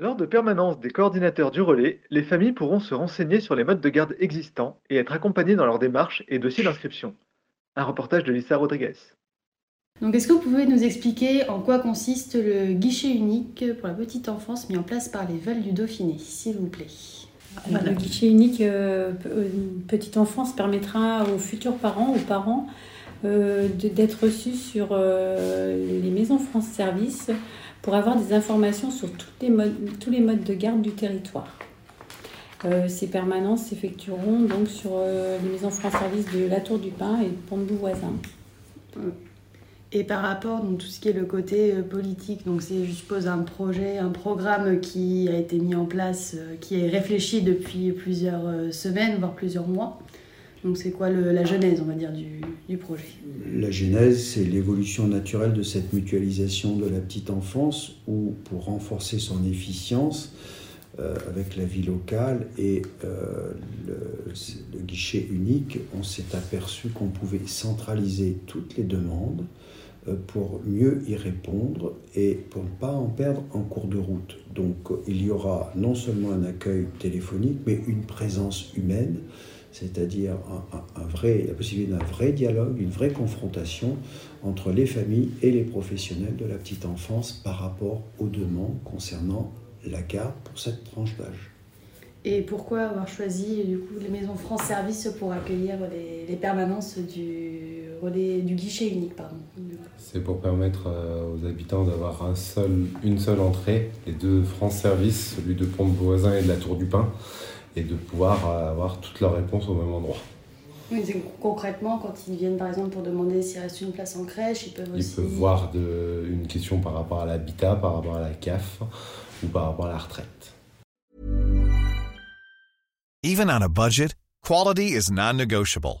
Lors de permanence des coordinateurs du relais, les familles pourront se renseigner sur les modes de garde existants et être accompagnées dans leur démarche et dossier d'inscription. Un reportage de Lisa Rodriguez. Donc, est-ce que vous pouvez nous expliquer en quoi consiste le guichet unique pour la petite enfance mis en place par les Vals du Dauphiné, s'il vous plaît? Le guichet unique euh, euh, petite enfance permettra aux futurs parents, aux parents, euh, d'être reçus sur euh, les maisons France Service pour avoir des informations sur tous les modes de garde du territoire. Euh, ces permanences s'effectueront donc sur les maisons France Service de La Tour du Pin et de Pont-de-Beauvoisin. Et par rapport donc tout ce qui est le côté politique, donc c'est je suppose un projet, un programme qui a été mis en place, qui est réfléchi depuis plusieurs semaines, voire plusieurs mois. Donc c'est quoi la genèse, on va dire, du, projet? La genèse, c'est l'évolution naturelle de cette mutualisation de la petite enfance où, pour renforcer son efficience euh, avec la vie locale et euh, le, le guichet unique, on s'est aperçu qu'on pouvait centraliser toutes les demandes euh, pour mieux y répondre et pour ne pas en perdre en cours de route. Donc il y aura non seulement un accueil téléphonique, mais une présence humaine c'est-à-dire un, un- un vrai, la possibilité d'un vrai dialogue, une vraie confrontation entre les familles et les professionnels de la petite enfance par rapport aux demandes concernant la garde pour cette tranche d'âge. Et pourquoi avoir choisi du coup les maisons France Service pour accueillir les, les permanences du relais du guichet unique, pardon? C'est pour permettre euh, aux habitants d'avoir un seul, une seule entrée, les deux France Service, celui de Pont-de-Beauvoisin et de la Tour du Pin, et de pouvoir euh, avoir toutes leurs réponses au même endroit. Oui, concrètement, quand ils viennent par exemple pour demander s'il reste une place en crèche, ils peuvent Ils aussi. peuvent voir de, une question par rapport à l'habitat, par rapport à la CAF ou par rapport à la retraite. Even on a budget, quality is non-negotiable.